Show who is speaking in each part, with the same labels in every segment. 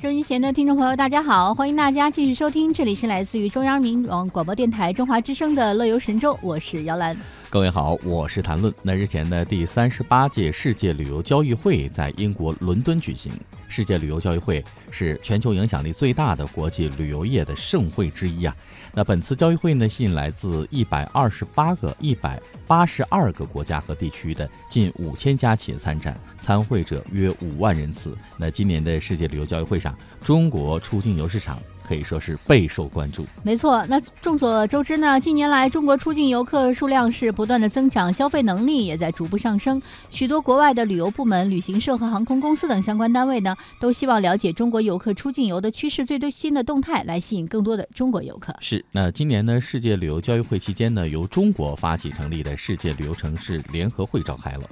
Speaker 1: 收音前的听众朋友，大家好，欢迎大家继续收听，这里是来自于中央民广广播电台中华之声的《乐游神州》，我是姚兰。
Speaker 2: 各位好，我是谭论。那日前的第三十八届世界旅游交易会在英国伦敦举行。世界旅游交易会是全球影响力最大的国际旅游业的盛会之一啊。那本次交易会呢，吸引来自一百二十八个、一百八十二个国家和地区的近五千家企业参展，参会者约五万人次。那今年的世界旅游交易会上，中国出境游市场。可以说是备受关注。
Speaker 1: 没错，那众所周知呢，近年来中国出境游客数量是不断的增长，消费能力也在逐步上升。许多国外的旅游部门、旅行社和航空公司等相关单位呢，都希望了解中国游客出境游的趋势、最新的动态，来吸引更多的中国游客。
Speaker 2: 是，那今年呢，世界旅游交易会期间呢，由中国发起成立的世界旅游城市联合会召开了。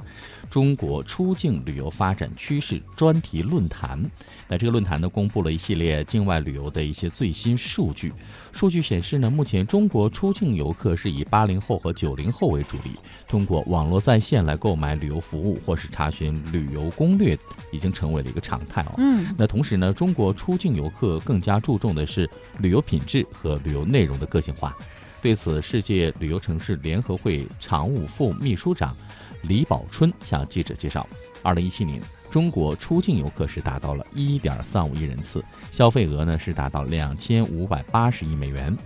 Speaker 2: 中国出境旅游发展趋势专题论坛，那这个论坛呢，公布了一系列境外旅游的一些最新数据。数据显示呢，目前中国出境游客是以八零后和九零后为主力，通过网络在线来购买旅游服务或是查询旅游攻略，已经成为了一个常态哦。
Speaker 1: 嗯，
Speaker 2: 那同时呢，中国出境游客更加注重的是旅游品质和旅游内容的个性化。对此，世界旅游城市联合会常务副秘书长。李宝春向记者介绍，二零一七年中国出境游客是达到了一点三五亿人次，消费额呢是达到两千五百八十亿美元。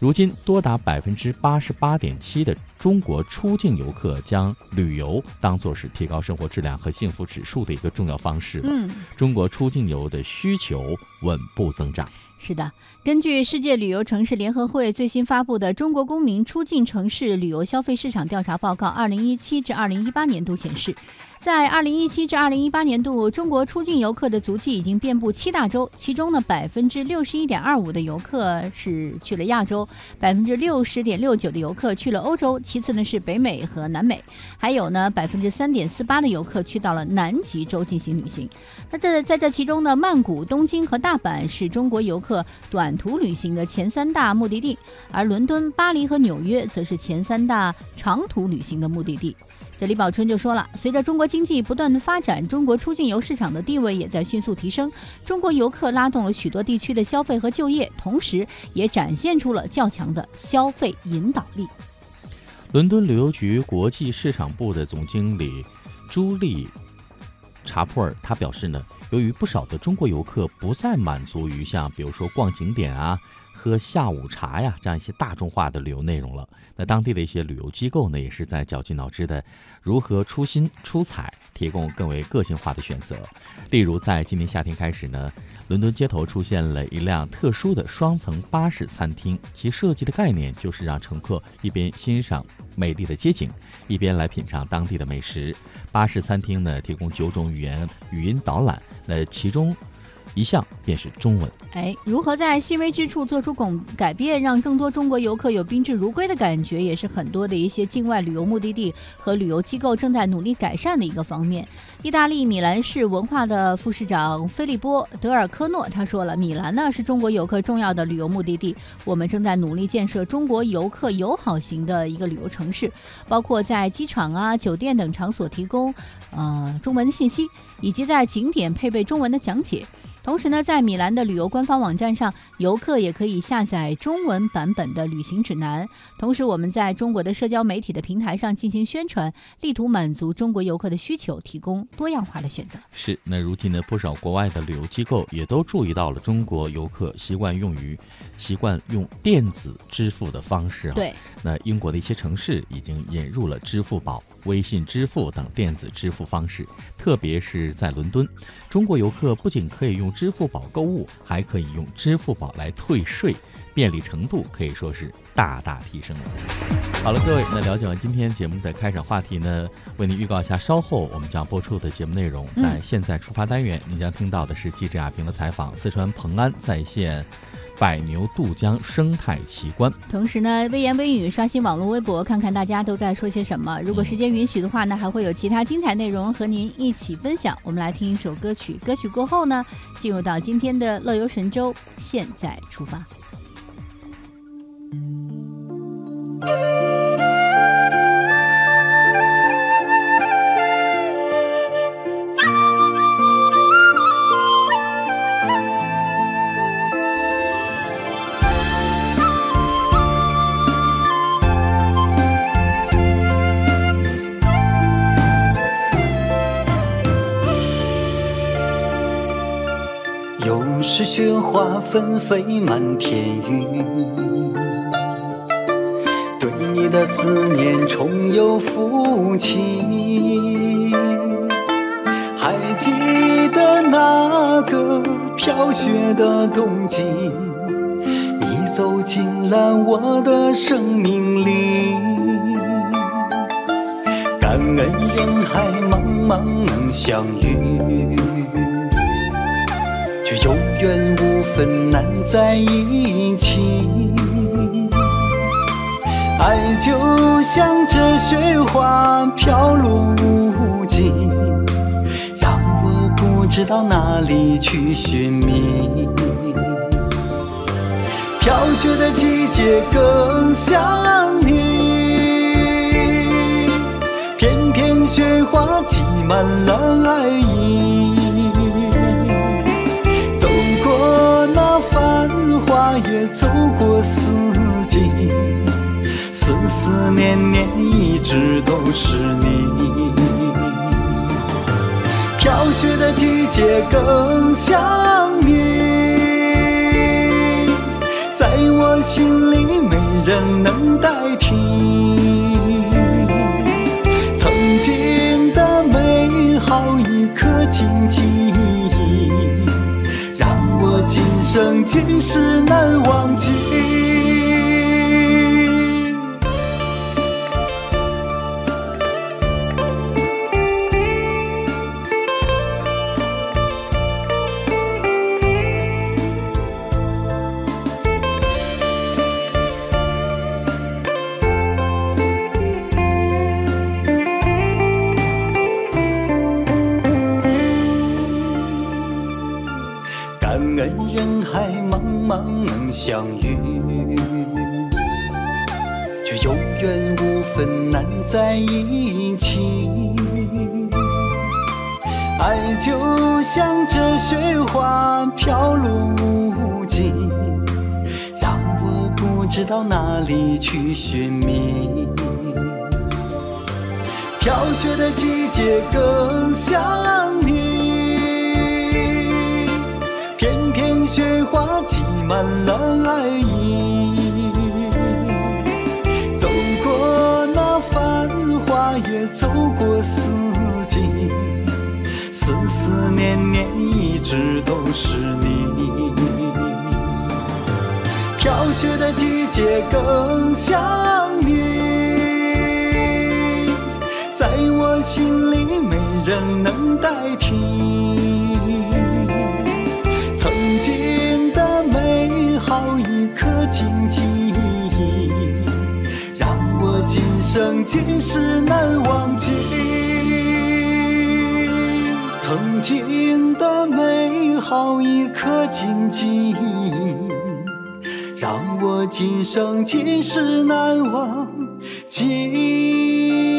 Speaker 2: 如今，多达百分之八十八点七的中国出境游客将旅游当作是提高生活质量和幸福指数的一个重要方式了。
Speaker 1: 嗯，
Speaker 2: 中国出境游的需求稳步增长。
Speaker 1: 是的，根据世界旅游城市联合会最新发布的《中国公民出境城市旅游消费市场调查报告（二零一七至二零一八年度）》显示。在二零一七至二零一八年度，中国出境游客的足迹已经遍布七大洲，其中呢，百分之六十一点二五的游客是去了亚洲，百分之六十点六九的游客去了欧洲，其次呢是北美和南美，还有呢百分之三点四八的游客去到了南极洲进行旅行。那这在这其中呢，曼谷、东京和大阪是中国游客客短途旅行的前三大目的地，而伦敦、巴黎和纽约则是前三大长途旅行的目的地。这李宝春就说了，随着中国经济不断的发展，中国出境游市场的地位也在迅速提升。中国游客拉动了许多地区的消费和就业，同时也展现出了较强的消费引导力。
Speaker 2: 伦敦旅游局国际市场部的总经理朱莉查普尔他表示呢，由于不少的中国游客不再满足于像比如说逛景点啊。喝下午茶呀，这样一些大众化的旅游内容了。那当地的一些旅游机构呢，也是在绞尽脑汁的如何出新出彩，提供更为个性化的选择。例如，在今年夏天开始呢，伦敦街头出现了一辆特殊的双层巴士餐厅，其设计的概念就是让乘客一边欣赏美丽的街景，一边来品尝当地的美食。巴士餐厅呢，提供九种语言语音导览，那其中。一项便是中文。
Speaker 1: 哎，如何在细微之处做出改改变，让更多中国游客有宾至如归的感觉，也是很多的一些境外旅游目的地和旅游机构正在努力改善的一个方面。意大利米兰市文化的副市长菲利波·德尔科诺他说了：“米兰呢是中国游客重要的旅游目的地，我们正在努力建设中国游客友好型的一个旅游城市，包括在机场啊、酒店等场所提供呃中文信息，以及在景点配备中文的讲解。”同时呢，在米兰的旅游官方网站上，游客也可以下载中文版本的旅行指南。同时，我们在中国的社交媒体的平台上进行宣传，力图满足中国游客的需求，提供多样化的选择。
Speaker 2: 是，那如今呢，不少国外的旅游机构也都注意到了中国游客习惯用于习惯用电子支付的方式啊。
Speaker 1: 对，
Speaker 2: 那英国的一些城市已经引入了支付宝、微信支付等电子支付方式，特别是在伦敦，中国游客不仅可以用。支付宝购物还可以用支付宝来退税，便利程度可以说是大大提升了。好了，各位，那了解完今天节目的开场话题呢，为您预告一下，稍后我们将播出的节目内容。在现在出发单元，您将听到的是记者亚平的采访，四川蓬安在线。百牛渡江生态奇观。
Speaker 1: 同时呢，微言微语刷新网络微博，看看大家都在说些什么。如果时间允许的话呢，还会有其他精彩内容和您一起分享。我们来听一首歌曲，歌曲过后呢，进入到今天的乐游神州，现在出发。
Speaker 3: 是雪花纷飞满天云，对你的思念重又浮起。还记得那个飘雪的冬季，你走进了我的生命里。感恩人海茫茫能相遇。却有缘无分难在一起，爱就像这雪花飘落无尽，让我不知道哪里去寻觅。飘雪的季节更想你，片片雪花积满了爱意。也走过四季，思思念念一直都是你。飘雪的季节更想你，在我心里没人能代替。曾经的美好一刻紧记今生今世难忘记。分难在一起。爱就像这雪花飘落无际，让我不知道哪里去寻觅。飘雪的季节更想你，片片雪花积。满了爱意，走过四季，思思念念一直都是你。飘雪的季节更想你，在我心里没人能代替。生今世难忘记。曾经的美好一颗紧记忆，让我今生今世难忘记。